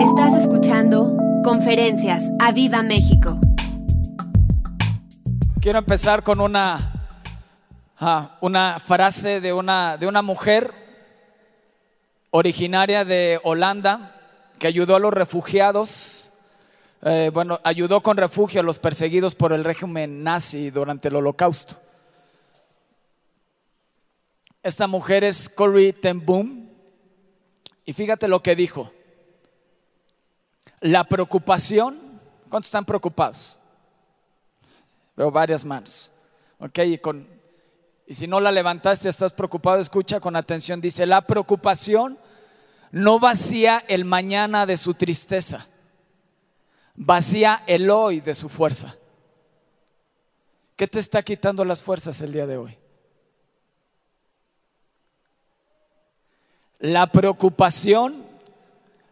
Estás escuchando Conferencias a Viva México. Quiero empezar con una, ah, una frase de una, de una mujer originaria de Holanda que ayudó a los refugiados, eh, bueno, ayudó con refugio a los perseguidos por el régimen nazi durante el holocausto. Esta mujer es Corrie ten Boom y fíjate lo que dijo. La preocupación, ¿cuántos están preocupados? Veo varias manos. Ok, y, y si no la levantaste, estás preocupado, escucha con atención. Dice, la preocupación no vacía el mañana de su tristeza, vacía el hoy de su fuerza. ¿Qué te está quitando las fuerzas el día de hoy? La preocupación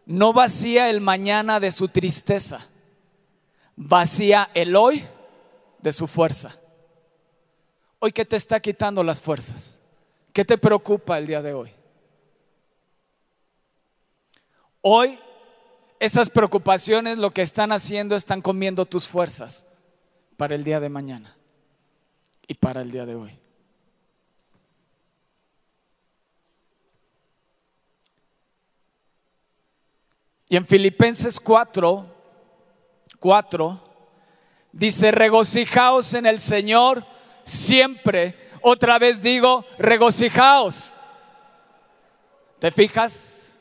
no vacía el mañana de su tristeza, vacía el hoy de su fuerza. Hoy, ¿qué te está quitando las fuerzas? ¿Qué te preocupa el día de hoy? Hoy, esas preocupaciones lo que están haciendo, están comiendo tus fuerzas para el día de mañana y para el día de hoy. Y en Filipenses 4, 4, dice, regocijaos en el Señor siempre. Otra vez digo, regocijaos. ¿Te fijas?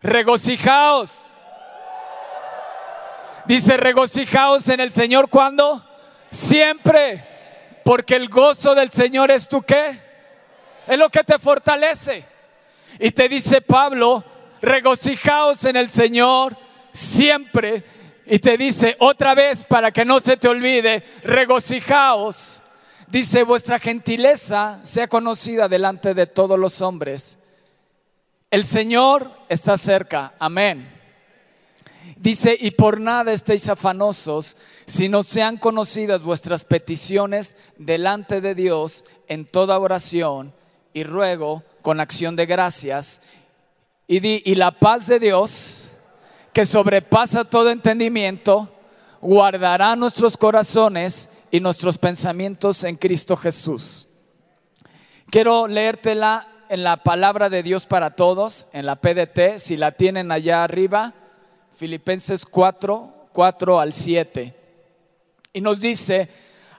Regocijaos. Dice, regocijaos en el Señor cuando? Siempre. Porque el gozo del Señor es tu qué? Es lo que te fortalece. Y te dice Pablo, regocijaos en el Señor siempre. Y te dice otra vez para que no se te olvide, regocijaos. Dice, vuestra gentileza sea conocida delante de todos los hombres. El Señor está cerca. Amén. Dice, y por nada estéis afanosos, sino sean conocidas vuestras peticiones delante de Dios en toda oración y ruego con acción de gracias y la paz de Dios, que sobrepasa todo entendimiento, guardará nuestros corazones y nuestros pensamientos en Cristo Jesús. Quiero leértela en la palabra de Dios para todos, en la PDT, si la tienen allá arriba, Filipenses 4, 4 al 7. Y nos dice,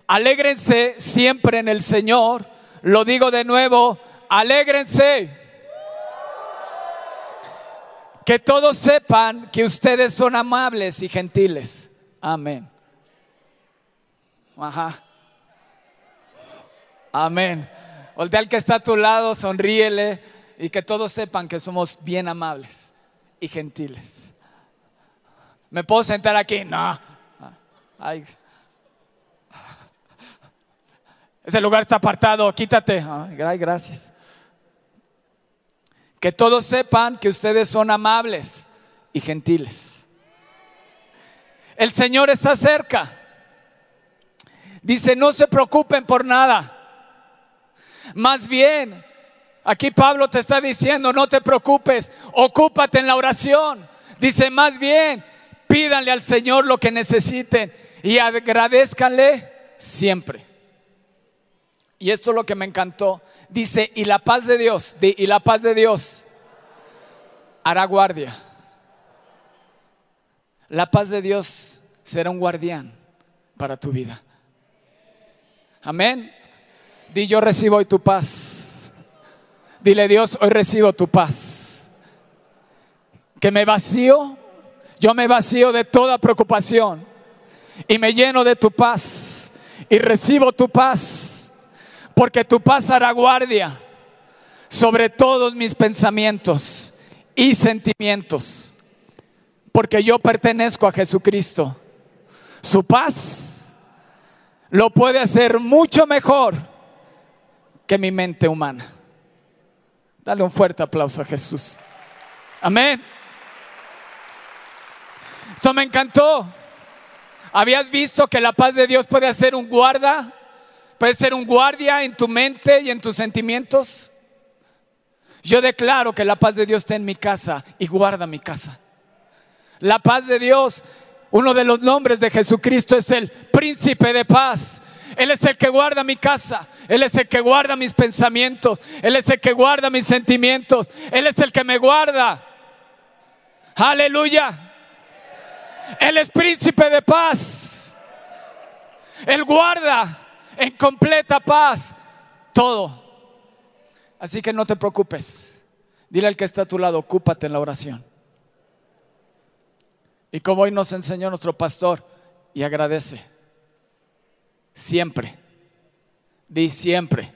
alégrense siempre en el Señor, lo digo de nuevo, alégrense. Que todos sepan que ustedes son amables y gentiles. Amén. Ajá. Amén. Voltea al que está a tu lado, sonríele y que todos sepan que somos bien amables y gentiles. ¿Me puedo sentar aquí? No. Ay. Ese lugar está apartado, quítate. Ay, gracias. Que todos sepan que ustedes son amables y gentiles. El Señor está cerca. Dice, no se preocupen por nada. Más bien, aquí Pablo te está diciendo, no te preocupes, ocúpate en la oración. Dice, más bien, pídanle al Señor lo que necesiten y agradezcanle siempre. Y esto es lo que me encantó dice, y la paz de Dios, y la paz de Dios hará guardia. La paz de Dios será un guardián para tu vida. Amén. Di yo recibo hoy tu paz. Dile Dios, hoy recibo tu paz. Que me vacío, yo me vacío de toda preocupación y me lleno de tu paz y recibo tu paz porque tu paz hará guardia sobre todos mis pensamientos y sentimientos, porque yo pertenezco a Jesucristo. Su paz lo puede hacer mucho mejor que mi mente humana. Dale un fuerte aplauso a Jesús. Amén. Eso me encantó. ¿Habías visto que la paz de Dios puede hacer un guarda Puedes ser un guardia en tu mente y en tus sentimientos. Yo declaro que la paz de Dios está en mi casa y guarda mi casa. La paz de Dios, uno de los nombres de Jesucristo es el príncipe de paz. Él es el que guarda mi casa. Él es el que guarda mis pensamientos. Él es el que guarda mis sentimientos. Él es el que me guarda. Aleluya. Él es príncipe de paz. Él guarda en completa paz todo. Así que no te preocupes. Dile al que está a tu lado, ocúpate en la oración. Y como hoy nos enseñó nuestro pastor, y agradece. Siempre. Di siempre.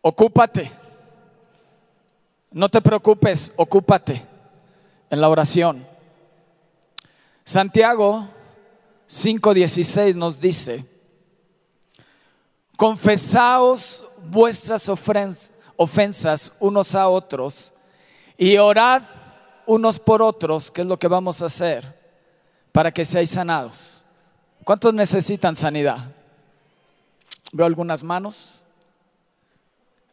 Ocúpate. No te preocupes, ocúpate en la oración. Santiago 5:16 nos dice, confesaos vuestras ofensas unos a otros y orad unos por otros, que es lo que vamos a hacer, para que seáis sanados. ¿Cuántos necesitan sanidad? Veo algunas manos.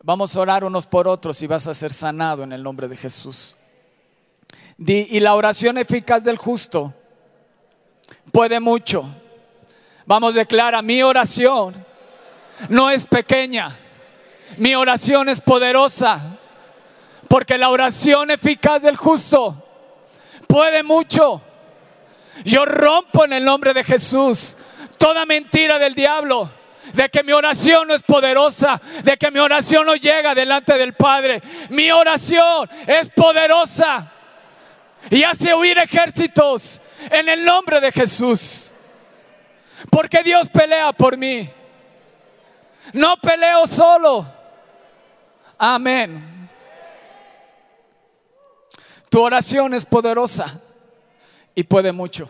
Vamos a orar unos por otros y vas a ser sanado en el nombre de Jesús. y la oración eficaz del justo puede mucho. Vamos, declara, mi oración no es pequeña, mi oración es poderosa, porque la oración eficaz del justo puede mucho. Yo rompo en el nombre de Jesús toda mentira del diablo de que mi oración no es poderosa, de que mi oración no llega delante del Padre. Mi oración es poderosa y hace huir ejércitos en el nombre de Jesús. Porque Dios pelea por mí. No peleo solo. Amén. Tu oración es poderosa y puede mucho.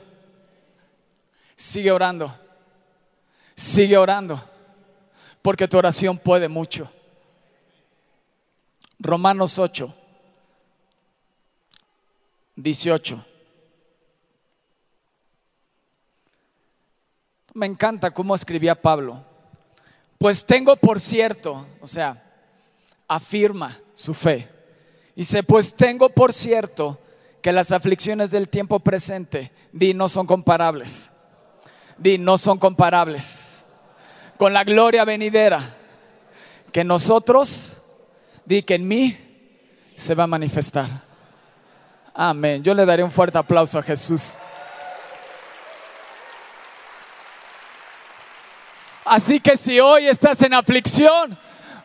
Sigue orando. Sigue orando. Porque tu oración puede mucho. Romanos 8, 18. Me encanta cómo escribía Pablo. Pues tengo por cierto, o sea, afirma su fe. Dice, pues tengo por cierto que las aflicciones del tiempo presente, di, no son comparables. Di, no son comparables. Con la gloria venidera que nosotros, di que en mí se va a manifestar. Amén. Yo le daré un fuerte aplauso a Jesús. Así que si hoy estás en aflicción,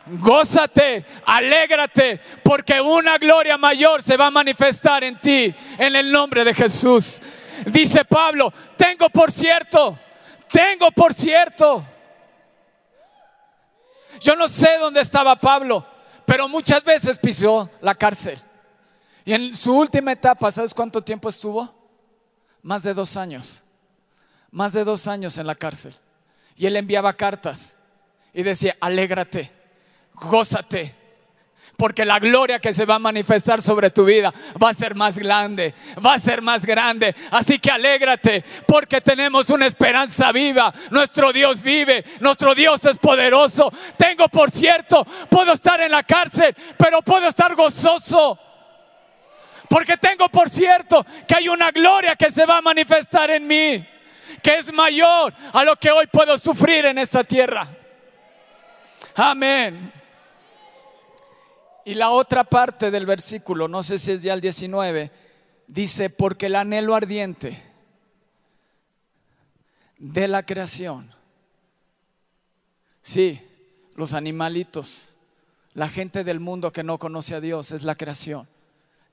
gózate, alégrate, porque una gloria mayor se va a manifestar en ti, en el nombre de Jesús. Dice Pablo, tengo por cierto, tengo por cierto. Yo no sé dónde estaba Pablo, pero muchas veces pisó la cárcel. Y en su última etapa, ¿sabes cuánto tiempo estuvo? Más de dos años. Más de dos años en la cárcel. Y él enviaba cartas y decía, alégrate, gózate, porque la gloria que se va a manifestar sobre tu vida va a ser más grande, va a ser más grande. Así que alégrate porque tenemos una esperanza viva. Nuestro Dios vive, nuestro Dios es poderoso. Tengo, por cierto, puedo estar en la cárcel, pero puedo estar gozoso. Porque tengo, por cierto, que hay una gloria que se va a manifestar en mí que es mayor a lo que hoy puedo sufrir en esta tierra. Amén. Y la otra parte del versículo, no sé si es ya el 19, dice, porque el anhelo ardiente de la creación, sí, los animalitos, la gente del mundo que no conoce a Dios, es la creación.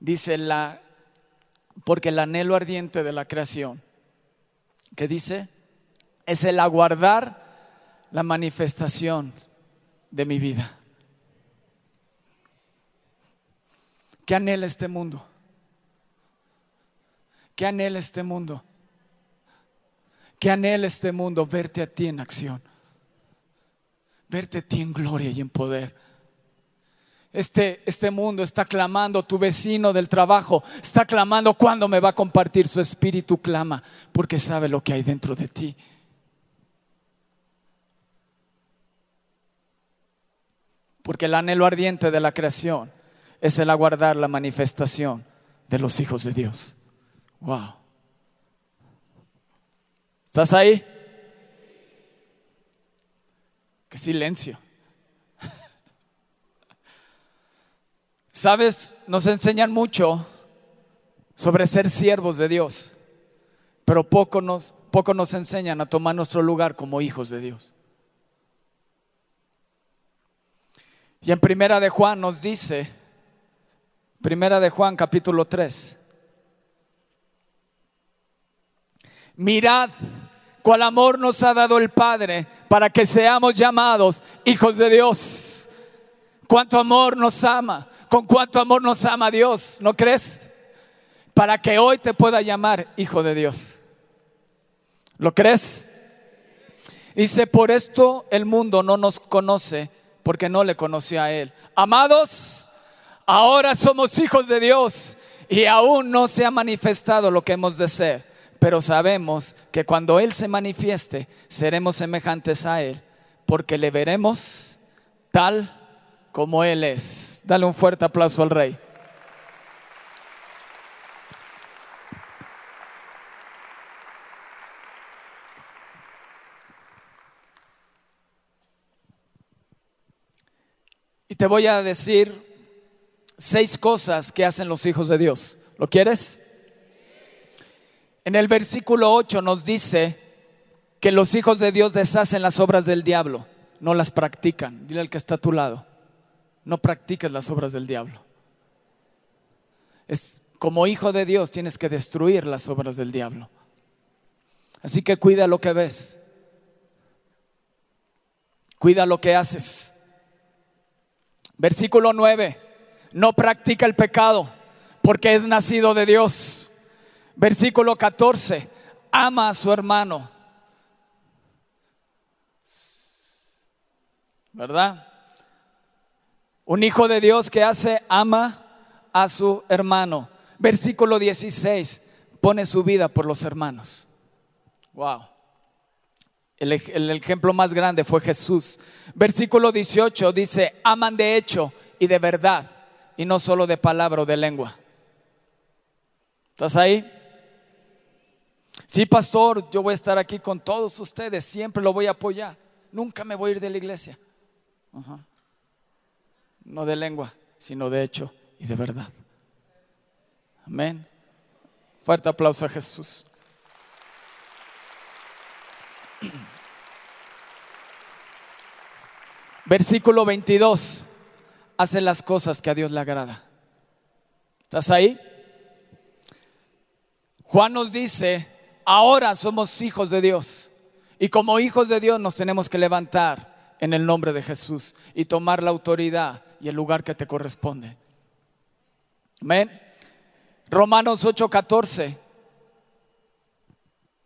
Dice la, porque el anhelo ardiente de la creación ¿Qué dice? Es el aguardar la manifestación de mi vida. ¿Qué anhela este mundo? ¿Qué anhela este mundo? ¿Qué anhela este mundo? Verte a ti en acción. Verte a ti en gloria y en poder. Este, este mundo está clamando, tu vecino del trabajo está clamando cuando me va a compartir su espíritu, clama, porque sabe lo que hay dentro de ti. Porque el anhelo ardiente de la creación es el aguardar la manifestación de los hijos de Dios. Wow. ¿Estás ahí? Qué silencio. Sabes, nos enseñan mucho sobre ser siervos de Dios, pero poco nos, poco nos enseñan a tomar nuestro lugar como hijos de Dios. Y en Primera de Juan nos dice, Primera de Juan capítulo 3, mirad cuál amor nos ha dado el Padre para que seamos llamados hijos de Dios. Cuánto amor nos ama, con cuánto amor nos ama Dios, ¿no crees? Para que hoy te pueda llamar hijo de Dios. ¿Lo crees? Dice, por esto el mundo no nos conoce porque no le conoció a Él. Amados, ahora somos hijos de Dios y aún no se ha manifestado lo que hemos de ser, pero sabemos que cuando Él se manifieste, seremos semejantes a Él, porque le veremos tal como Él es. Dale un fuerte aplauso al Rey. Y te voy a decir seis cosas que hacen los hijos de Dios. ¿Lo quieres? En el versículo 8 nos dice que los hijos de Dios deshacen las obras del diablo, no las practican. Dile al que está a tu lado, no practiques las obras del diablo. Es como hijo de Dios tienes que destruir las obras del diablo. Así que cuida lo que ves. Cuida lo que haces. Versículo 9, no practica el pecado porque es nacido de Dios. Versículo 14, ama a su hermano. ¿Verdad? Un hijo de Dios que hace, ama a su hermano. Versículo 16, pone su vida por los hermanos. Wow. El, ejemplo más grande fue Jesús. Versículo 18 dice, aman de hecho y de verdad, y no solo de palabra o de lengua. ¿Estás ahí? Sí, pastor, yo voy a estar aquí con todos ustedes, siempre lo voy a apoyar. Nunca me voy a ir de la iglesia. No de lengua, sino de hecho y de verdad. Amén. Fuerte aplauso a Jesús. Versículo 22. Hace las cosas que a Dios le agrada. ¿Estás ahí? Juan nos dice, ahora somos hijos de Dios. Y como hijos de Dios nos tenemos que levantar en el nombre de Jesús y tomar la autoridad y el lugar que te corresponde. Amén. Romanos 8:14.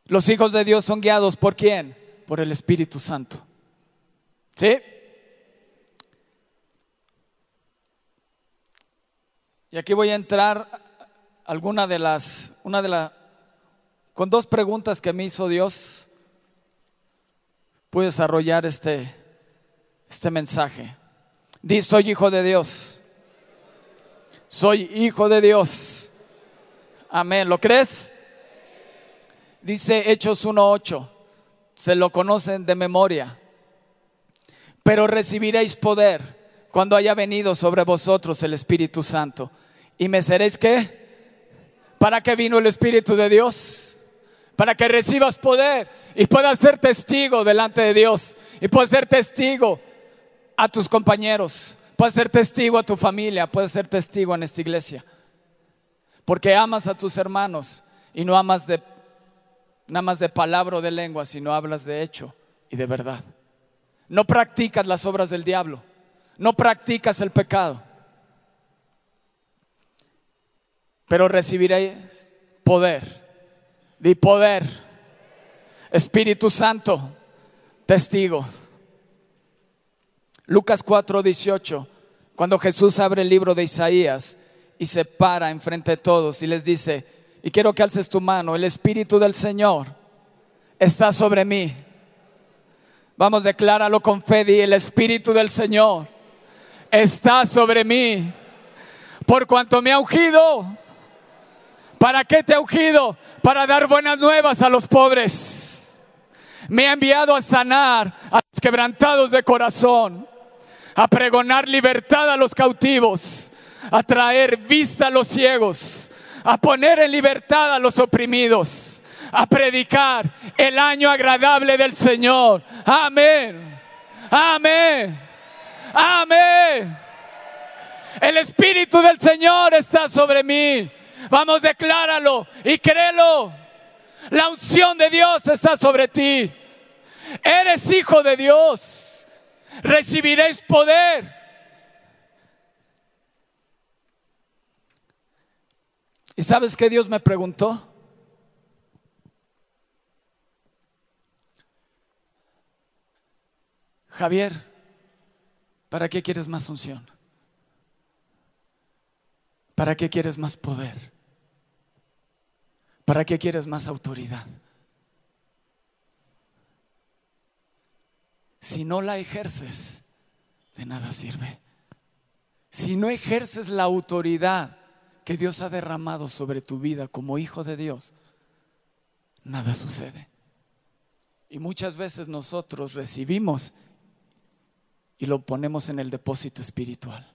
Los hijos de Dios son guiados por quién? Por el Espíritu Santo. ¿Sí? Y aquí voy a entrar alguna de las, una de las, con dos preguntas que me hizo Dios, pude desarrollar este, este mensaje. Di, soy hijo de Dios. Soy hijo de Dios. Amén. ¿Lo crees? Dice Hechos 1.8. Se lo conocen de memoria. Pero recibiréis poder cuando haya venido sobre vosotros el Espíritu Santo. ¿Y me seréis qué? ¿Para qué vino el Espíritu de Dios? Para que recibas poder y puedas ser testigo delante de Dios. Y puedas ser testigo a tus compañeros. Puedes ser testigo a tu familia. Puedes ser testigo en esta iglesia. Porque amas a tus hermanos y no amas de nada más de palabra o de lengua, sino hablas de hecho y de verdad. No practicas las obras del diablo no practicas el pecado. Pero recibiréis poder. Di poder. Espíritu Santo. Testigos. Lucas 4, 18. Cuando Jesús abre el libro de Isaías y se para enfrente de todos y les dice, y quiero que alces tu mano, el Espíritu del Señor está sobre mí. Vamos, decláralo con fe, di el Espíritu del Señor está sobre mí, por cuanto me ha ungido ¿Para qué te ha ungido? Para dar buenas nuevas a los pobres. Me ha enviado a sanar a los quebrantados de corazón, a pregonar libertad a los cautivos, a traer vista a los ciegos, a poner en libertad a los oprimidos, a predicar el año agradable del Señor. Amén. Amén. Amén. El Espíritu del Señor está sobre mí. Vamos, decláralo y créelo. La unción de Dios está sobre ti. Eres hijo de Dios. Recibiréis poder. ¿Y sabes qué Dios me preguntó? Javier, ¿para qué quieres más unción? ¿Para qué quieres más poder? ¿Para qué quieres más autoridad? Si no la ejerces, de nada sirve. Si no ejerces la autoridad que Dios ha derramado sobre tu vida como hijo de Dios, nada sucede. Y muchas veces nosotros recibimos y lo ponemos en el depósito espiritual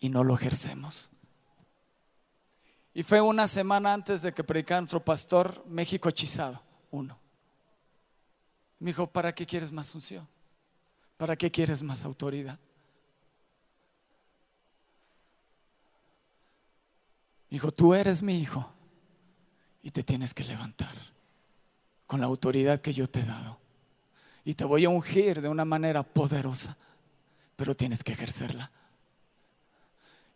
y no lo ejercemos. Y fue una semana antes de que predicara nuestro pastor México hechizado, uno. Me dijo, ¿para qué quieres más unción? ¿Para qué quieres más autoridad? Dijo, tú eres mi hijo y te tienes que levantar con la autoridad que yo te he dado. Y te voy a ungir de una manera poderosa, pero tienes que ejercerla.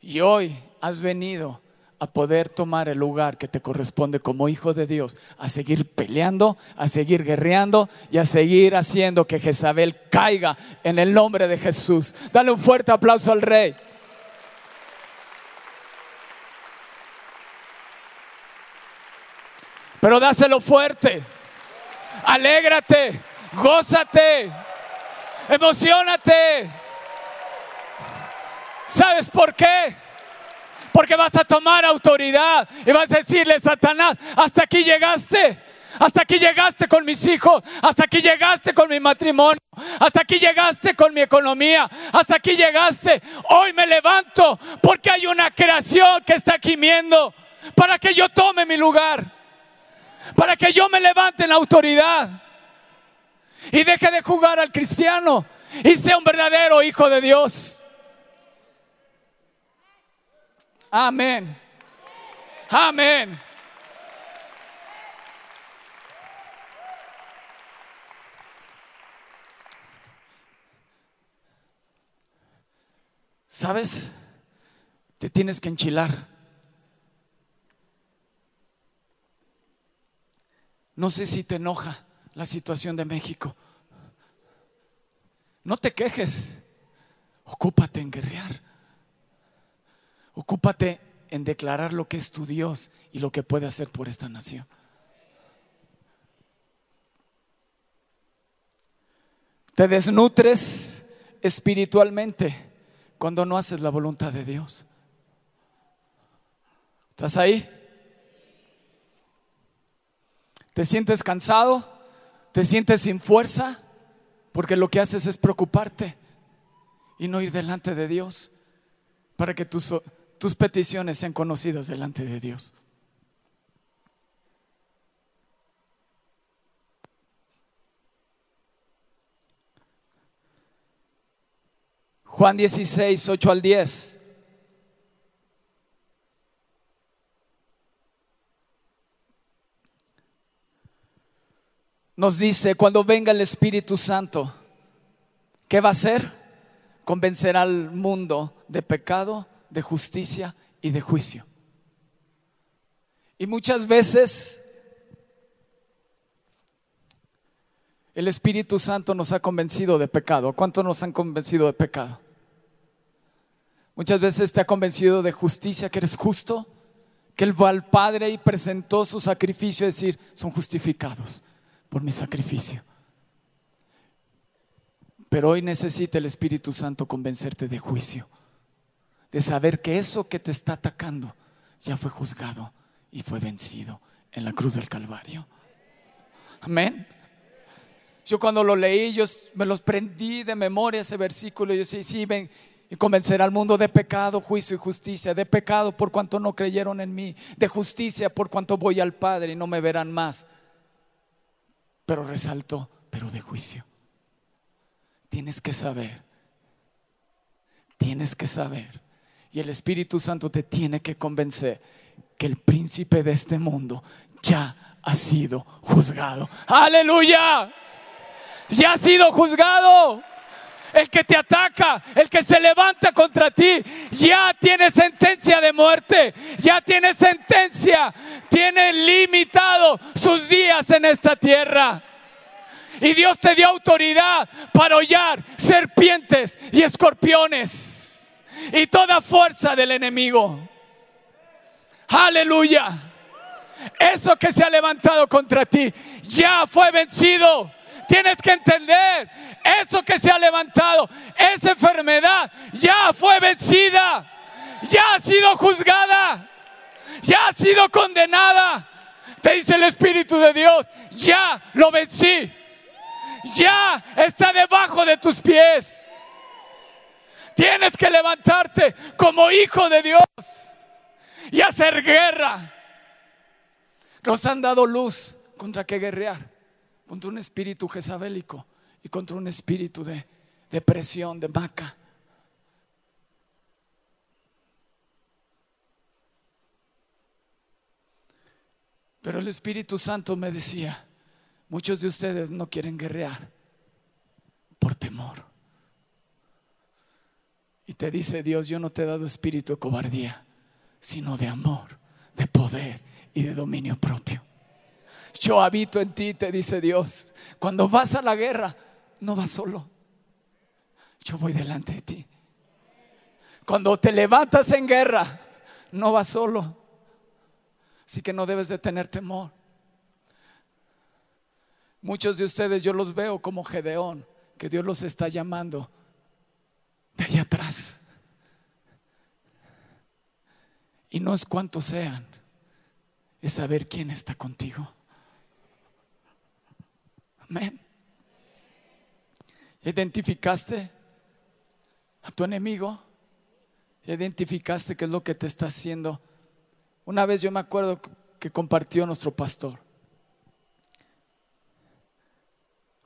Y hoy has venido a poder tomar el lugar que te corresponde como hijo de Dios, a seguir peleando, a seguir guerreando y a seguir haciendo que Jezabel caiga en el nombre de Jesús. Dale un fuerte aplauso al rey. Pero dáselo fuerte. Alégrate, gózate, emocionate. ¿Sabes por qué? Porque vas a tomar autoridad y vas a decirle, Satanás, hasta aquí llegaste. Hasta aquí llegaste con mis hijos, hasta aquí llegaste con mi matrimonio, hasta aquí llegaste con mi economía, hasta aquí llegaste. Hoy me levanto porque hay una creación que está gimiendo para que yo tome mi lugar, para que yo me levante en autoridad y deje de jugar al cristiano y sea un verdadero hijo de Dios. Amén. Amén. ¿Sabes? Te tienes que enchilar. No sé si te enoja la situación de México. No te quejes. Ocúpate en guerrear. Ocúpate en declarar lo que es tu Dios y lo que puede hacer por esta nación. Te desnutres espiritualmente cuando no haces la voluntad de Dios. ¿Estás ahí? ¿Te sientes cansado? ¿Te sientes sin fuerza? Porque lo que haces es preocuparte y no ir delante de Dios para que tus tus peticiones sean conocidas delante de Dios. Juan 16, 8 al 10. Nos dice, cuando venga el Espíritu Santo, ¿qué va a hacer? Convencerá al mundo de pecado, de justicia y de juicio. Y muchas veces el Espíritu Santo nos ha convencido de pecado. ¿Cuántos nos han convencido de pecado? Muchas veces te ha convencido de justicia, que eres justo, que Él va al Padre y presentó su sacrificio, es decir, son justificados por mi sacrificio. Pero hoy necesita el Espíritu Santo convencerte de juicio de saber que eso que te está atacando ya fue juzgado y fue vencido en la cruz del Calvario. Amén. Yo cuando lo leí, yo me los prendí de memoria ese versículo. Yo sí, sí, ven y convencer al mundo de pecado, juicio y justicia. De pecado por cuanto no creyeron en mí. De justicia por cuanto voy al Padre y no me verán más. Pero resalto, pero de juicio. Tienes que saber. Tienes que saber. Y el Espíritu Santo te tiene que convencer que el príncipe de este mundo ya ha sido juzgado. Aleluya. Ya ha sido juzgado. El que te ataca, el que se levanta contra ti, ya tiene sentencia de muerte, ya tiene sentencia, tiene limitado sus días en esta tierra. Y Dios te dio autoridad para hollar serpientes y escorpiones y toda fuerza del enemigo. Aleluya. Eso que se ha levantado contra ti ya fue vencido. Tienes que entender, eso que se ha levantado, esa enfermedad ya fue vencida, ya ha sido juzgada, ya ha sido condenada. Te dice el Espíritu de Dios, ya lo vencí, ya está debajo de tus pies. Tienes que levantarte como hijo de Dios y hacer guerra. Nos han dado luz contra qué guerrear contra un espíritu jezabélico y contra un espíritu de depresión, de maca. Pero el Espíritu Santo me decía, muchos de ustedes no quieren guerrear por temor. Y te dice Dios, yo no te he dado espíritu de cobardía, sino de amor, de poder y de dominio propio. Yo habito en ti, te dice Dios. Cuando vas a la guerra, no vas solo. Yo voy delante de ti. Cuando te levantas en guerra, no vas solo. Así que no debes de tener temor. Muchos de ustedes yo los veo como Gedeón, que Dios los está llamando allá atrás. Y no es cuántos sean, es saber quién está contigo. Amén. ¿Identificaste a tu enemigo? ¿Identificaste qué es lo que te está haciendo? Una vez yo me acuerdo que compartió nuestro pastor.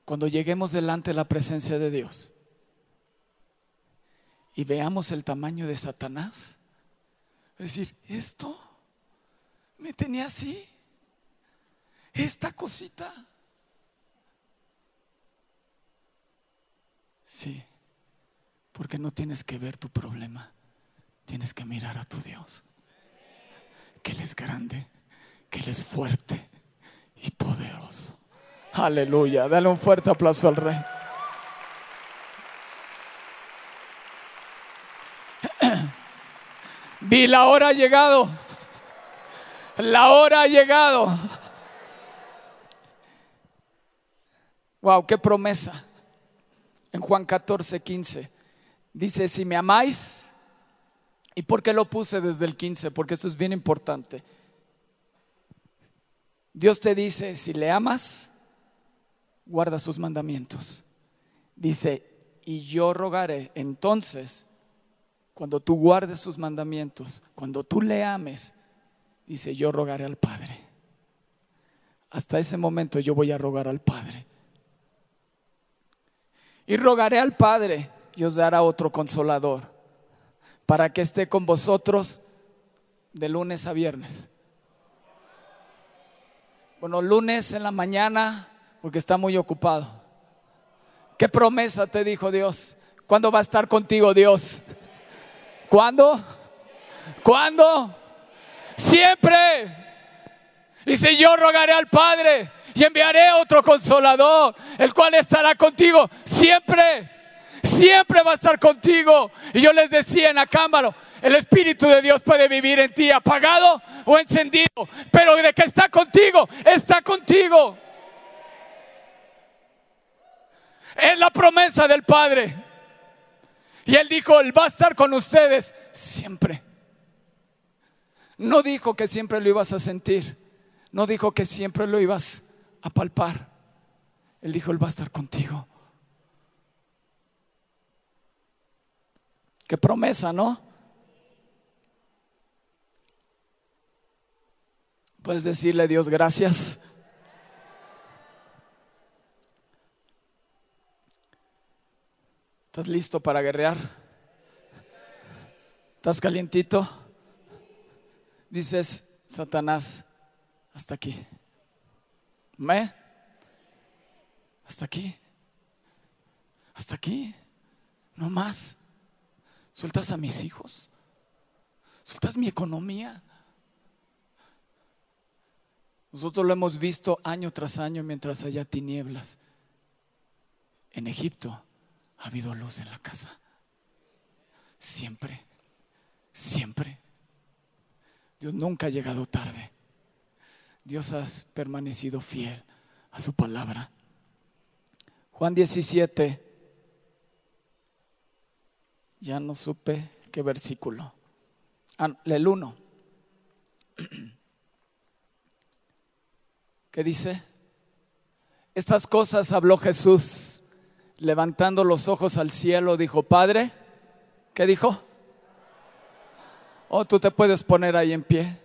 Cuando lleguemos delante de la presencia de Dios y veamos el tamaño de Satanás, es decir, esto me tenía así, esta cosita. Sí, porque no tienes que ver tu problema, tienes que mirar a tu Dios. Que Él es grande, que Él es fuerte y poderoso. Aleluya, dale un fuerte aplauso al Rey. Vi la hora ha llegado. La hora ha llegado. Wow, qué promesa en Juan 14, 15. Dice, si me amáis, ¿y por qué lo puse desde el 15? Porque eso es bien importante. Dios te dice, si le amas, guarda sus mandamientos. Dice, y yo rogaré, entonces, cuando tú guardes sus mandamientos, cuando tú le ames, dice, yo rogaré al Padre. Hasta ese momento yo voy a rogar al Padre y rogaré al Padre y os dará otro consolador para que esté con vosotros de lunes a viernes. Bueno, lunes en la mañana porque está muy ocupado. ¿Qué promesa te dijo Dios? ¿Cuándo va a estar contigo Dios? ¿Cuándo? ¿Cuándo? Siempre. Y si yo rogaré al Padre y enviaré otro consolador, el cual estará contigo siempre. Siempre va a estar contigo. Y yo les decía en la cámara, el Espíritu de Dios puede vivir en ti apagado o encendido, pero de que está contigo, está contigo. Es la promesa del Padre. Y Él dijo, Él va a estar con ustedes siempre. No dijo que siempre lo ibas a sentir. No dijo que siempre lo ibas a palpar. Él dijo, Él va a estar contigo. Qué promesa, ¿no? Puedes decirle a Dios gracias. ¿Estás listo para guerrear? ¿Estás calientito? Dices, Satanás, hasta aquí. ¿Me? Hasta aquí. Hasta aquí. No más. Sueltas a mis hijos. Sueltas mi economía. Nosotros lo hemos visto año tras año mientras haya tinieblas. En Egipto ha habido luz en la casa. Siempre, siempre. Dios nunca ha llegado tarde. Dios ha permanecido fiel a su palabra. Juan 17, ya no supe qué versículo. Ah, el 1. ¿Qué dice? Estas cosas habló Jesús, levantando los ojos al cielo, dijo, Padre, ¿qué dijo? Oh, tú te puedes poner ahí en pie.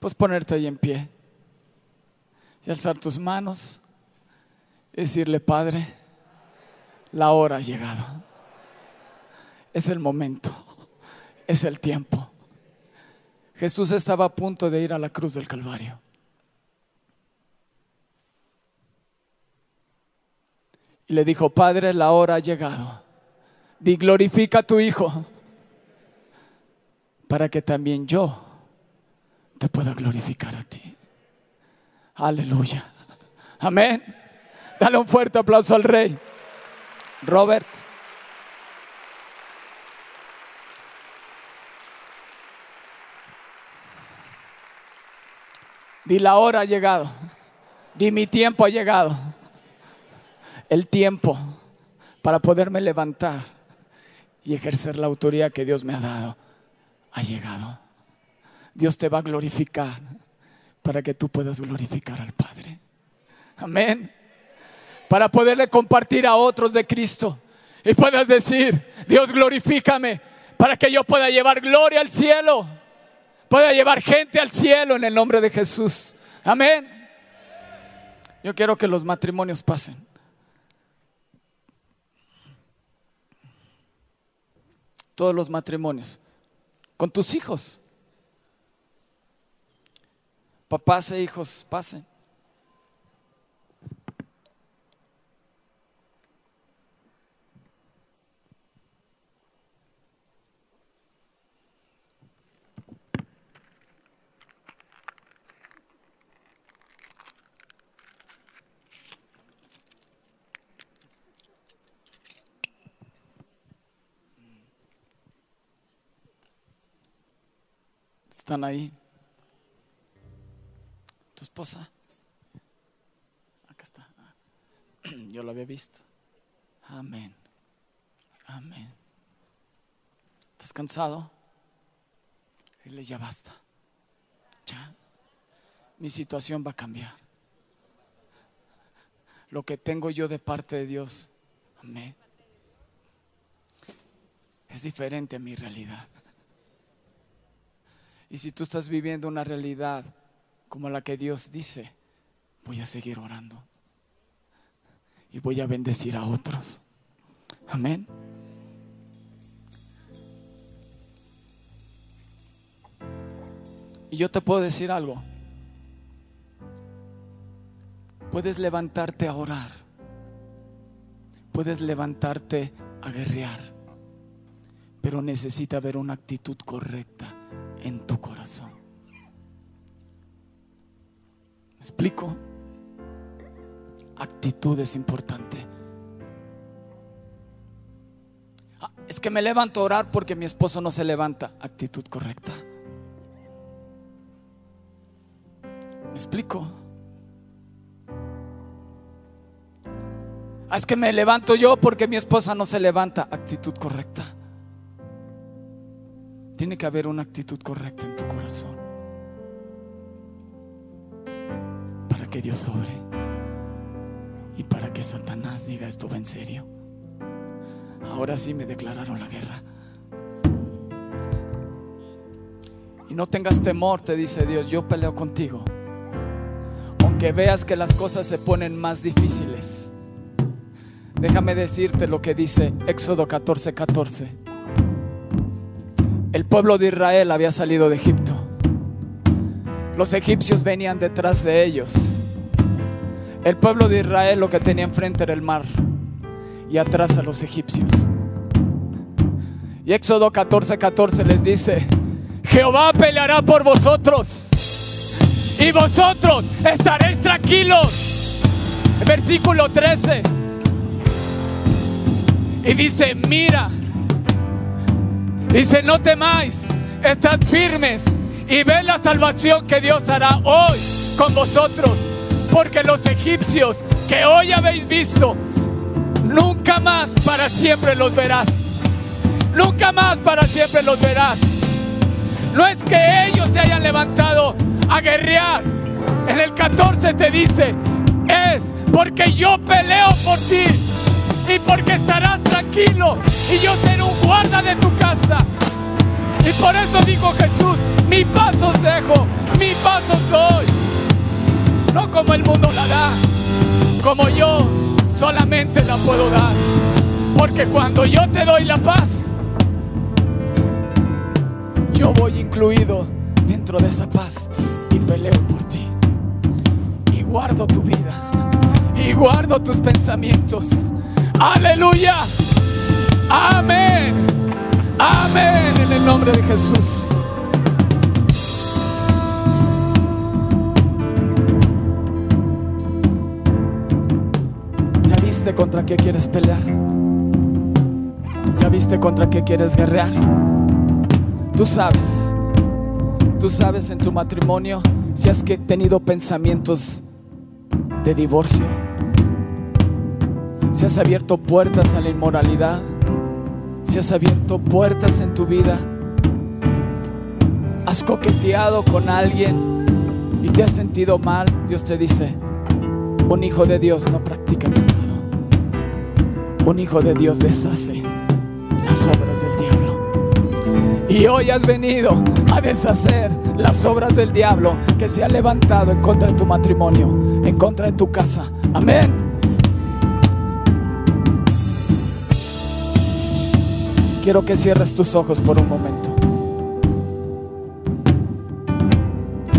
Puedes ponerte ahí en pie y alzar tus manos y decirle, Padre, la hora ha llegado. Es el momento, es el tiempo. Jesús estaba a punto de ir a la cruz del Calvario. Y le dijo, Padre, la hora ha llegado. Di, glorifica a tu Hijo para que también yo te pueda glorificar a ti. Aleluya. Amén. Dale un fuerte aplauso al Rey. Robert. Di la hora ha llegado. Di mi tiempo ha llegado el tiempo para poderme levantar y ejercer la autoridad que Dios me ha dado ha llegado. Dios te va a glorificar para que tú puedas glorificar al Padre. Amén. Para poderle compartir a otros de Cristo y puedas decir, Dios glorifícame para que yo pueda llevar gloria al cielo, pueda llevar gente al cielo en el nombre de Jesús. Amén. Yo quiero que los matrimonios pasen. Todos los matrimonios, con tus hijos. Papás e hijos, pasen. ¿Están ahí? ¿Tu esposa? Acá está. Yo lo había visto. Amén. Amén. ¿Estás cansado? Dile, ya basta. Ya. Mi situación va a cambiar. Lo que tengo yo de parte de Dios. Amén. Es diferente a mi realidad. Y si tú estás viviendo una realidad como la que Dios dice, voy a seguir orando. Y voy a bendecir a otros. Amén. Y yo te puedo decir algo. Puedes levantarte a orar. Puedes levantarte a guerrear. Pero necesita haber una actitud correcta en tu corazón. ¿Me explico? Actitud es importante. Ah, es que me levanto a orar porque mi esposo no se levanta. Actitud correcta. ¿Me explico? Ah, es que me levanto yo porque mi esposa no se levanta. Actitud correcta. Tiene que haber una actitud correcta en tu corazón para que Dios obre y para que Satanás diga esto en serio. Ahora sí me declararon la guerra. Y no tengas temor, te dice Dios, yo peleo contigo. Aunque veas que las cosas se ponen más difíciles. Déjame decirte lo que dice Éxodo 14:14. 14. El pueblo de Israel había salido de Egipto. Los egipcios venían detrás de ellos. El pueblo de Israel lo que tenía enfrente era el mar y atrás a los egipcios. Y Éxodo 14:14 14 les dice, Jehová peleará por vosotros y vosotros estaréis tranquilos. Versículo 13. Y dice, mira, dice, no temáis, estad firmes y ve la salvación que Dios hará hoy con vosotros. Porque los egipcios que hoy habéis visto, nunca más para siempre los verás. Nunca más para siempre los verás. No es que ellos se hayan levantado a guerrear. En el 14 te dice, es porque yo peleo por ti y porque estarás tranquilo y yo seré un guarda de tu casa. Y por eso dijo Jesús, mi paso os dejo, mi paso os doy. No como el mundo la da, como yo solamente la puedo dar. Porque cuando yo te doy la paz, yo voy incluido dentro de esa paz y peleo por ti. Y guardo tu vida. Y guardo tus pensamientos. Aleluya. Amén. Amén en el nombre de Jesús. ¿Ya viste contra qué quieres pelear? ¿Ya viste contra qué quieres guerrear? Tú sabes, tú sabes en tu matrimonio si has tenido pensamientos de divorcio, si has abierto puertas a la inmoralidad, si has abierto puertas en tu vida, has coqueteado con alguien y te has sentido mal, Dios te dice, un hijo de Dios no practica pecado, un hijo de Dios deshace las obras del diablo. Y hoy has venido a deshacer las obras del diablo que se ha levantado en contra de tu matrimonio, en contra de tu casa. Amén. Quiero que cierres tus ojos por un momento.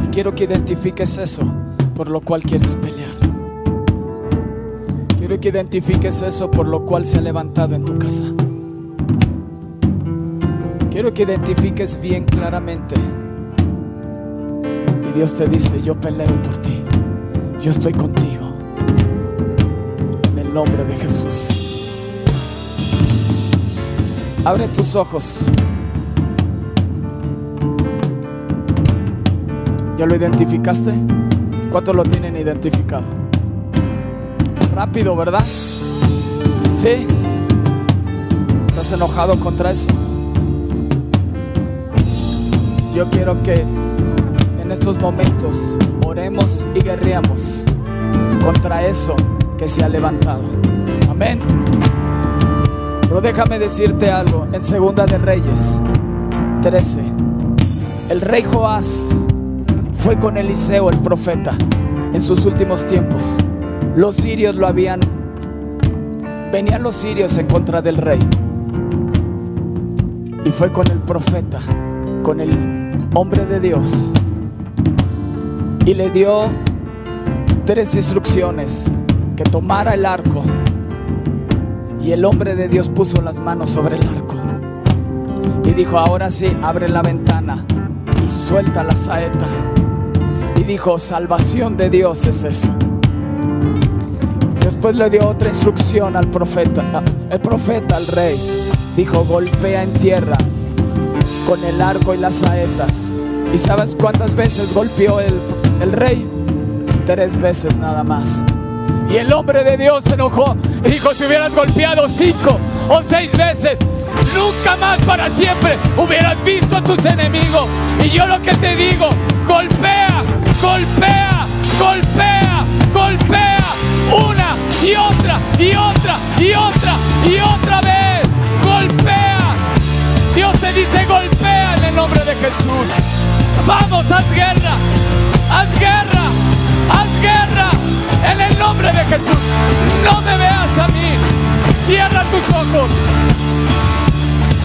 Y quiero que identifiques eso por lo cual quieres pelear. Quiero que identifiques eso por lo cual se ha levantado en tu casa. Quiero que identifiques bien claramente. Y Dios te dice, yo peleo por ti. Yo estoy contigo. En el nombre de Jesús. Abre tus ojos. ¿Ya lo identificaste? ¿Cuántos lo tienen identificado? Rápido, ¿verdad? ¿Sí? ¿Estás enojado contra eso? Yo quiero que en estos momentos oremos y guerreamos contra eso que se ha levantado. Amén. Pero déjame decirte algo. En Segunda de Reyes 13, el rey Joás fue con Eliseo el profeta en sus últimos tiempos. Los sirios lo habían, venían los sirios en contra del rey. Y fue con el profeta, con el hombre de Dios, y le dio tres instrucciones, que tomara el arco, y el hombre de Dios puso las manos sobre el arco, y dijo, ahora sí, abre la ventana y suelta la saeta, y dijo, salvación de Dios es eso. Después le dio otra instrucción al profeta, el profeta al rey, dijo, golpea en tierra con el arco y las saetas. ¿Y sabes cuántas veces golpeó el, el rey? Tres veces nada más. Y el hombre de Dios se enojó y dijo, si hubieras golpeado cinco o seis veces, Nunca más para siempre hubieras visto a tus enemigos. Y yo lo que te digo, golpea, golpea, golpea, golpea. Una y otra y otra y otra y otra vez. Golpea. Dios te dice golpea en el nombre de Jesús. Vamos, haz guerra. Haz guerra. Haz guerra en el nombre de Jesús. No me veas a mí. Cierra tus ojos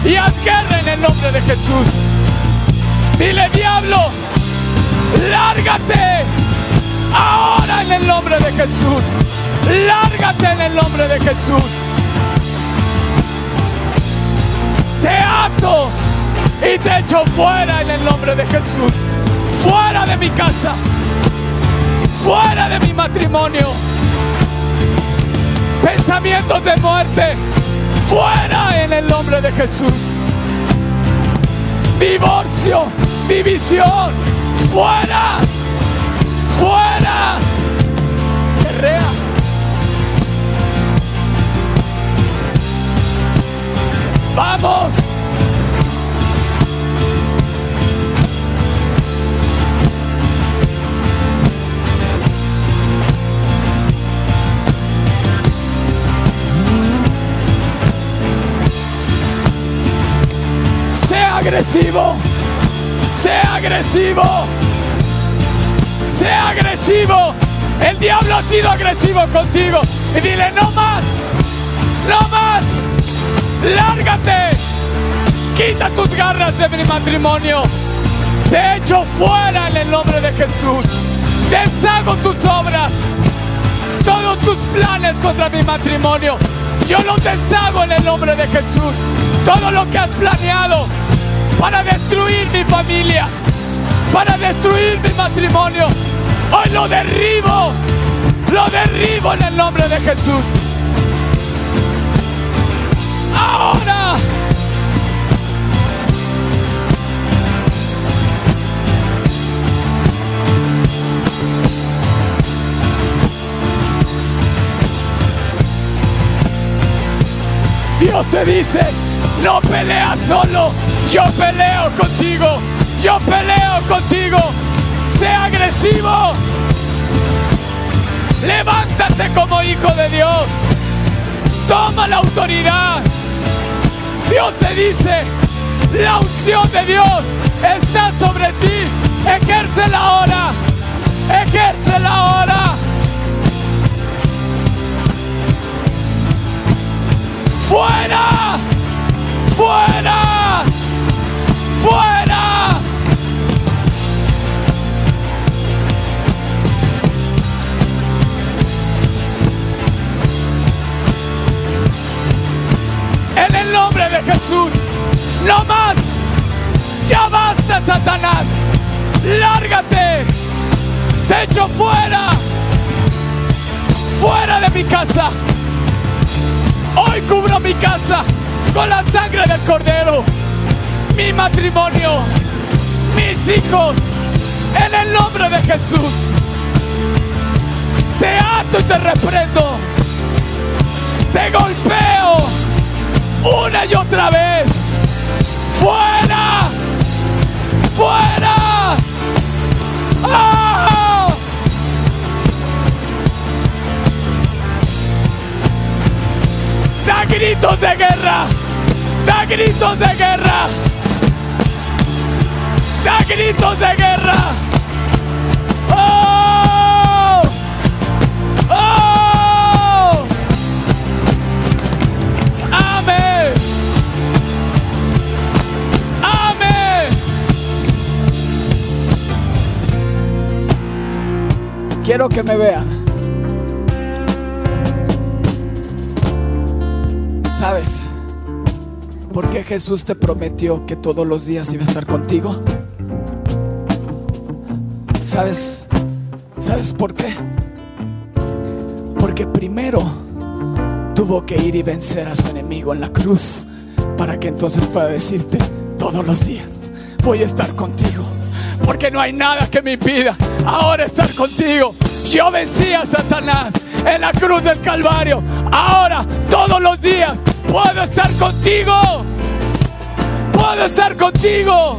y haz en el nombre de Jesús. Dile, diablo, lárgate ahora en el nombre de Jesús. Lárgate en el nombre de Jesús. Te ato y te echo fuera en el nombre de Jesús. Fuera de mi casa. Fuera de mi matrimonio. Pensamientos de muerte Fuera en el nombre de Jesús. Divorcio, división. Fuera. Fuera. Guerrea. Vamos. Agresivo. Sea agresivo. Sea agresivo. El diablo ha sido agresivo contigo. Y dile, no más. No más. Lárgate. Quita tus garras de mi matrimonio. Te echo fuera en el nombre de Jesús. Deshago tus obras. Todos tus planes contra mi matrimonio. Yo los deshago en el nombre de Jesús. Todo lo que has planeado para destruir mi familia, para destruir mi matrimonio. Hoy lo derribo, lo derribo en el nombre de Jesús. Ahora. Dios te dice, no peleas solo, yo peleo contigo. Yo peleo contigo. Sea agresivo. Levántate como hijo de Dios. Toma la autoridad. Dios te dice, la unción de Dios está sobre ti. Ejércela ahora. Ejércela ahora. Fuera. Fuera fuera. En el nombre de Jesús, no más. Ya basta, Satanás. Lárgate. Te echo fuera. Fuera de mi casa. Hoy cubro mi casa con la sangre del cordero mi matrimonio, mis hijos, en el nombre de Jesús. Te ato y te reprendo. Te golpeo una y otra vez. Fuera, fuera. ¡Ah! Da gritos de guerra. Da gritos de guerra da gritos de guerra. ¡Oh! ¡Oh! ¡Amén! ¡Amén! Quiero que me vean. ¿Sabes por qué Jesús te prometió que todos los días iba a estar contigo? ¿Sabes? ¿Sabes por qué? Porque primero tuvo que ir y vencer a su enemigo en la cruz para que entonces pueda decirte todos los días, voy a estar contigo. Porque no hay nada que me impida ahora estar contigo. Yo vencí a Satanás en la cruz del Calvario. Ahora, todos los días, puedo estar contigo. puedo estar contigo.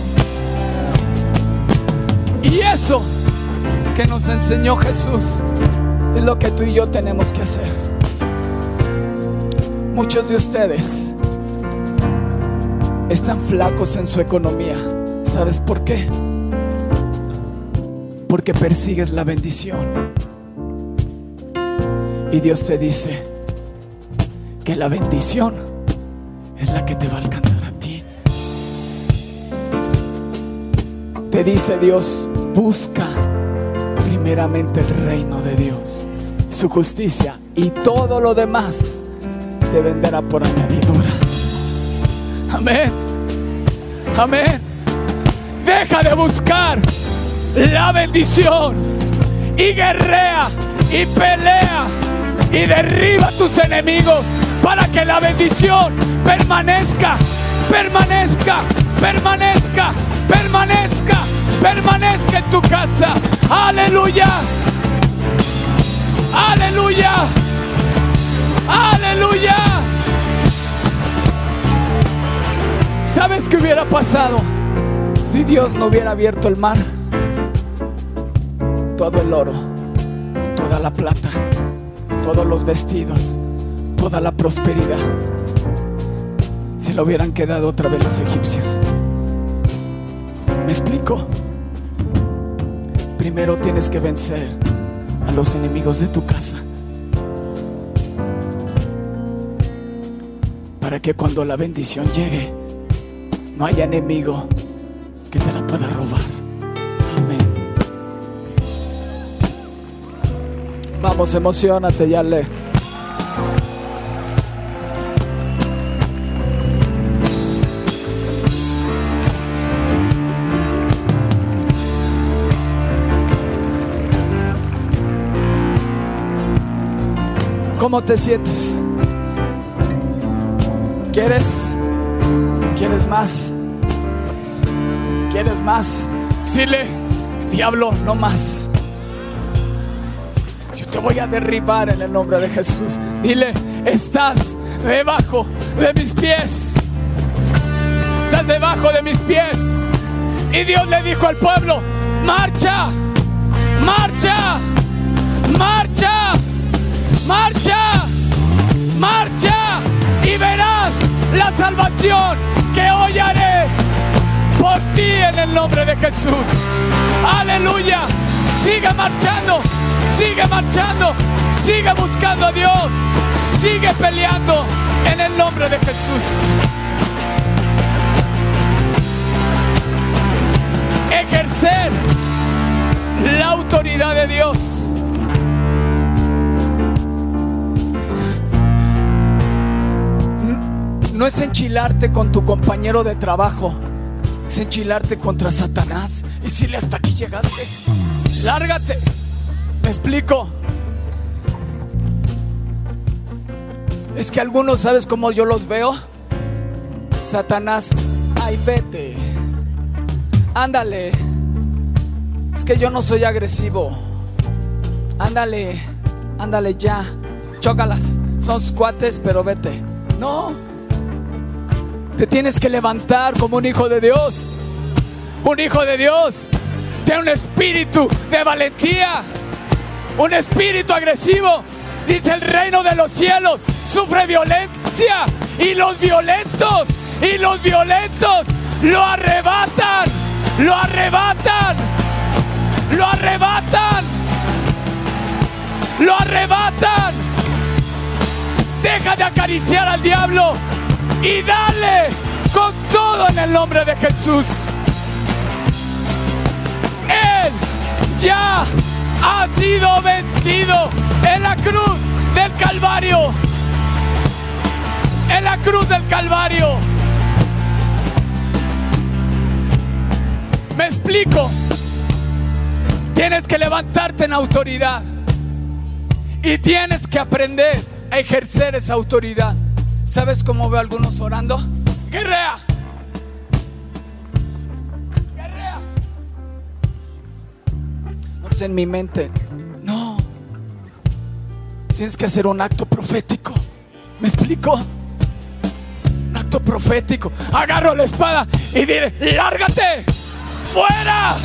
Y eso que nos enseñó Jesús es lo que tú y yo tenemos que hacer. Muchos de ustedes están flacos en su economía. ¿Sabes por qué? Porque persigues la bendición. Y Dios te dice que la bendición es la que te va a alcanzar a ti. Te dice Dios, busca primeramente el reino de Dios, su justicia y todo lo demás te venderá por añadidura. Amén. Amén. Deja de buscar la bendición y guerrea y pelea y derriba a tus enemigos para que la bendición permanezca, permanezca, permanezca, permanezca, permanezca en tu casa. Aleluya. Aleluya. Aleluya. ¿Sabes qué hubiera pasado si Dios no hubiera abierto el mar? Todo el oro, toda la plata, todos los vestidos, toda la prosperidad, se lo hubieran quedado otra vez los egipcios. ¿Me explico? Primero tienes que vencer a los enemigos de tu casa. Para que cuando la bendición llegue, no haya enemigo que te la pueda robar. Amén. Vamos, emocionate, ya le. ¿Cómo te sientes? ¿Quieres? ¿Quieres más? ¿Quieres más? Dile, diablo, no más. Yo te voy a derribar en el nombre de Jesús. Dile, estás debajo de mis pies. Estás debajo de mis pies. Y Dios le dijo al pueblo, marcha, marcha, marcha, marcha, marcha. Y verás la salvación que hoy haré por ti en el nombre de Jesús. Aleluya. Sigue marchando, sigue marchando, sigue buscando a Dios, sigue peleando en el nombre de Jesús. Ejercer la autoridad de Dios. No es enchilarte con tu compañero de trabajo, es enchilarte contra Satanás. Y si le hasta aquí llegaste, lárgate. ¿Me explico? Es que algunos, ¿sabes cómo yo los veo? Satanás, ay, vete. Ándale. Es que yo no soy agresivo. Ándale, ándale ya. Chócalas. Son cuates, pero vete. No. Te tienes que levantar como un hijo de Dios. Un hijo de Dios. Tiene un espíritu de valentía. Un espíritu agresivo. Dice el reino de los cielos. Sufre violencia. Y los violentos. Y los violentos lo arrebatan. Lo arrebatan. Lo arrebatan. Lo arrebatan. Deja de acariciar al diablo y dale con todo en el nombre de Jesús. Él ya ha sido vencido en la cruz del Calvario. En la cruz del Calvario. Me explico. Tienes que levantarte en autoridad. Y tienes que aprender a ejercer esa autoridad. ¿Sabes cómo veo a algunos orando? Guerrea. Guerrea. No, pues en mi mente. No. Tienes que hacer un acto profético. ¿Me explico? Un acto profético. Agarro la espada y diré, lárgate, fuera.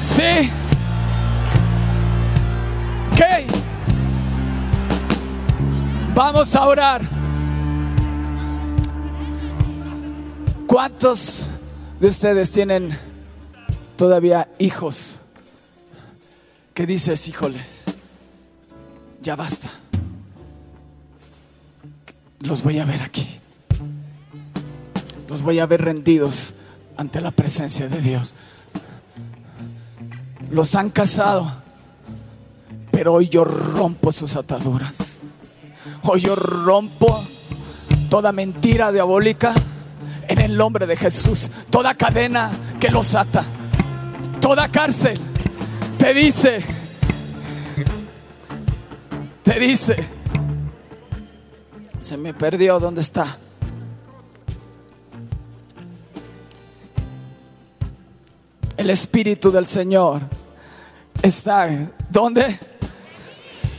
Sí. ¿Qué? Vamos a orar. ¿Cuántos de ustedes tienen todavía hijos que dices, híjole, ya basta? Los voy a ver aquí. Los voy a ver rendidos ante la presencia de Dios. Los han casado, pero hoy yo rompo sus ataduras. Hoy yo rompo toda mentira diabólica en el nombre de Jesús. Toda cadena que los ata, toda cárcel te dice, te dice, se me perdió, ¿dónde está? El Espíritu del Señor está, ¿dónde?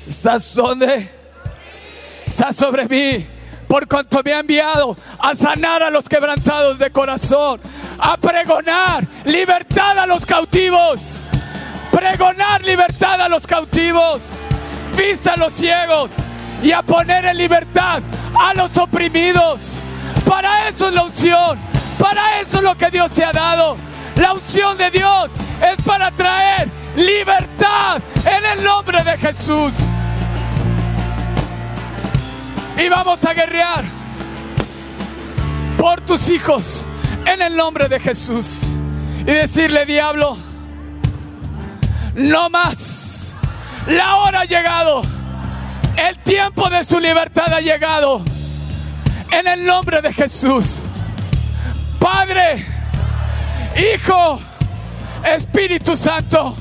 ¿Estás dónde? Está sobre mí por cuanto me ha enviado a sanar a los quebrantados de corazón, a pregonar libertad a los cautivos, pregonar libertad a los cautivos, vista a los ciegos y a poner en libertad a los oprimidos. Para eso es la unción, para eso es lo que Dios te ha dado. La unción de Dios es para traer libertad en el nombre de Jesús. Y vamos a guerrear por tus hijos en el nombre de Jesús. Y decirle, diablo, no más. La hora ha llegado. El tiempo de su libertad ha llegado. En el nombre de Jesús. Padre, Hijo, Espíritu Santo,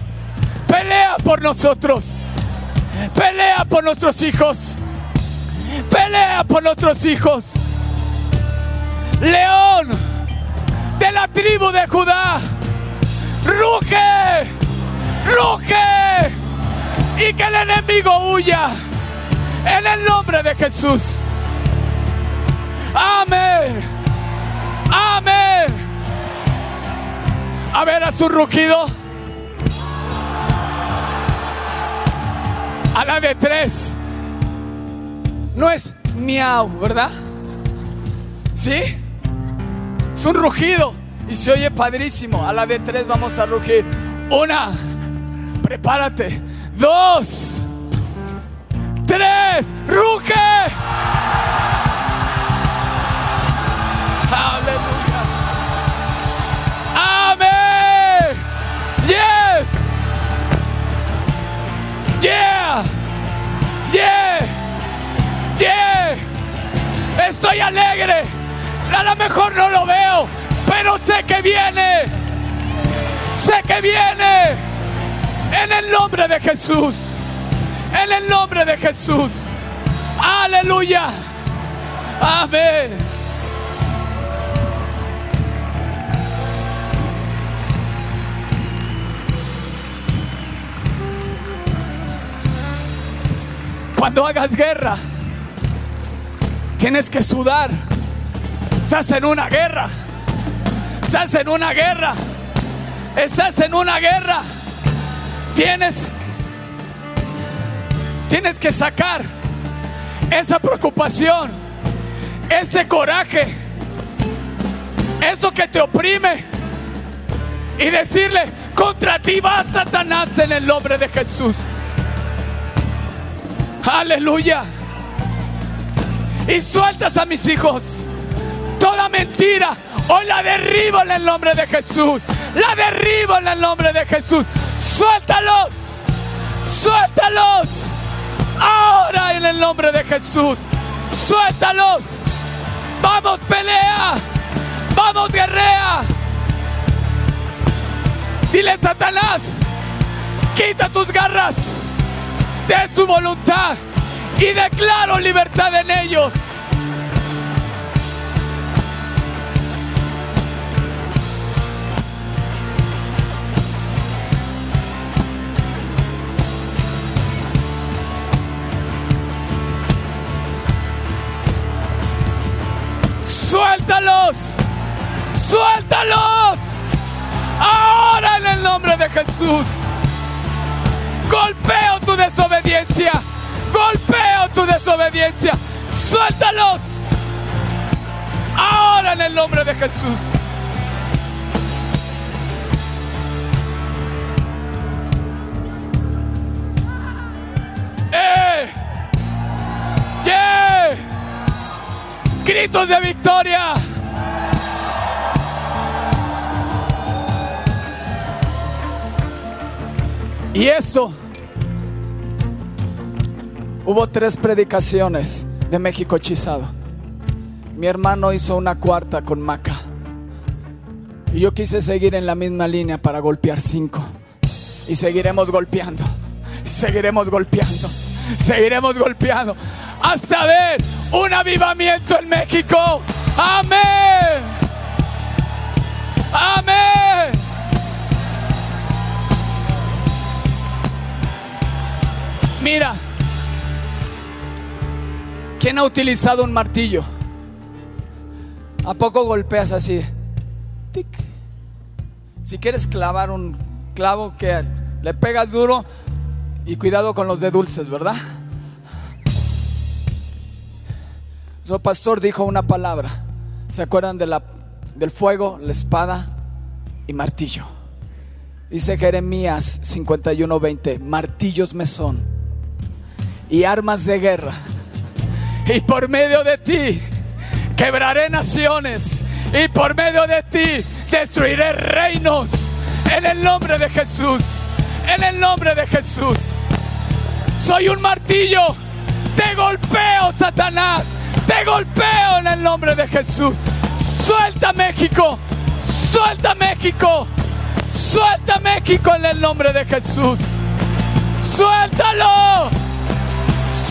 pelea por nosotros. Pelea por nuestros hijos. Pelea por nuestros hijos. León de la tribu de Judá. Ruge. Ruge. Y que el enemigo huya. En el nombre de Jesús. Amén. Amén. A ver a su rugido. A la de tres. No es miau, ¿verdad? ¿Sí? Es un rugido y se oye padrísimo. A la de tres vamos a rugir. Una, prepárate. Dos, tres, ruge. Estoy alegre. A lo mejor no lo veo, pero sé que viene. Sé que viene. En el nombre de Jesús. En el nombre de Jesús. Aleluya. Amén. Cuando hagas guerra, tienes que sudar. Estás en una guerra. Estás en una guerra. Estás en una guerra. Tienes tienes que sacar esa preocupación, ese coraje, eso que te oprime y decirle, contra ti va Satanás en el nombre de Jesús. Aleluya. Y sueltas a mis hijos. Toda mentira. Hoy la derribo en el nombre de Jesús. La derribo en el nombre de Jesús. Suéltalos. Suéltalos. Ahora en el nombre de Jesús. Suéltalos. Vamos, pelea. Vamos, guerrea. Dile, Satanás, quita tus garras de su voluntad y declaro libertad en ellos. Suéltalos. Ahora en el nombre de Jesús. Golpeo tu desobediencia. Golpeo tu desobediencia. Suéltalos. Ahora en el nombre de Jesús. ¡Eh! ¡Yeah! Gritos de victoria. Y eso, hubo tres predicaciones de México hechizado. Mi hermano hizo una cuarta con Maca. Y yo quise seguir en la misma línea para golpear cinco. Y seguiremos golpeando. Seguiremos golpeando. Seguiremos golpeando. Hasta ver un avivamiento en México. Amén. Amén. Mira, ¿quién ha utilizado un martillo? ¿A poco golpeas así? Tic. Si quieres clavar un clavo, que le pegas duro y cuidado con los de dulces, ¿verdad? Su pastor dijo una palabra. ¿Se acuerdan del fuego, la espada y martillo? Dice Jeremías 51:20, martillos me son y armas de guerra. Y por medio de ti quebraré naciones. Y por medio de ti destruiré reinos. En el nombre de Jesús. En el nombre de Jesús. Soy un martillo. Te golpeo, Satanás. Te golpeo en el nombre de Jesús. Suelta México. Suelta México. Suelta México en el nombre de Jesús. Suéltalo.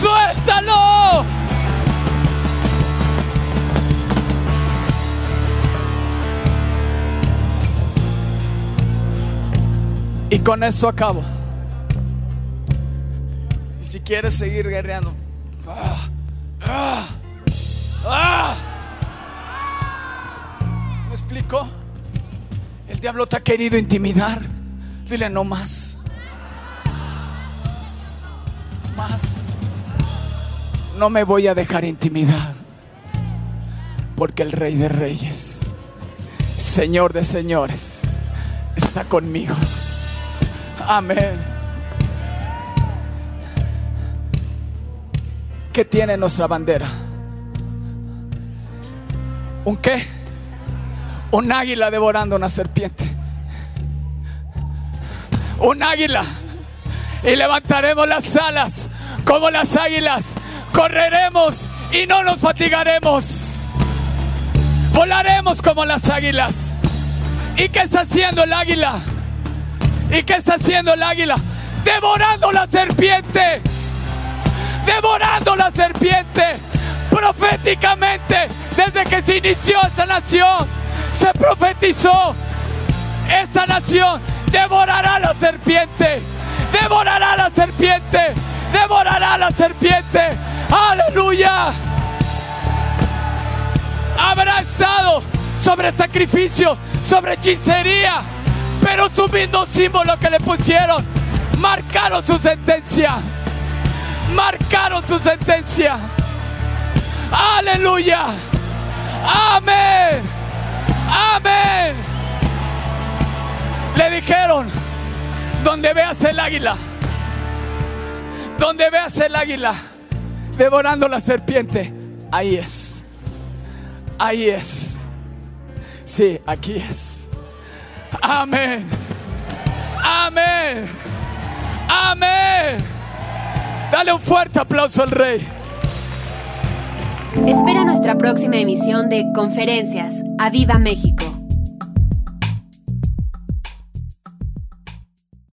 Suéltalo. Y con eso acabo. Y si quieres seguir guerreando. Ah, ah, ah. ¿Me explico? El diablo te ha querido intimidar. Dile no más. Más. No me voy a dejar intimidar. Porque el Rey de Reyes, Señor de Señores, está conmigo. Amén. ¿Qué tiene nuestra bandera? ¿Un qué? Un águila devorando una serpiente. Un águila. Y levantaremos las alas como las águilas. Correremos y no nos fatigaremos. Volaremos como las águilas. ¿Y qué está haciendo el águila? ¿Y qué está haciendo el águila? Devorando la serpiente. Devorando la serpiente. Proféticamente, desde que se inició esta nación, se profetizó. Esta nación devorará la serpiente. Devorará la serpiente. Devorará la serpiente. Aleluya. Habrá estado sobre sacrificio, sobre hechicería pero su mismo símbolo que le pusieron, marcaron su sentencia. Marcaron su sentencia. Aleluya. Amén. Amén. Le dijeron, donde veas el águila, donde veas el águila devorando la serpiente, ahí es. Ahí es. Sí, aquí es. Amén. Amén. Amén. Dale un fuerte aplauso al Rey. Espera nuestra próxima emisión de Conferencias. ¡A Viva México!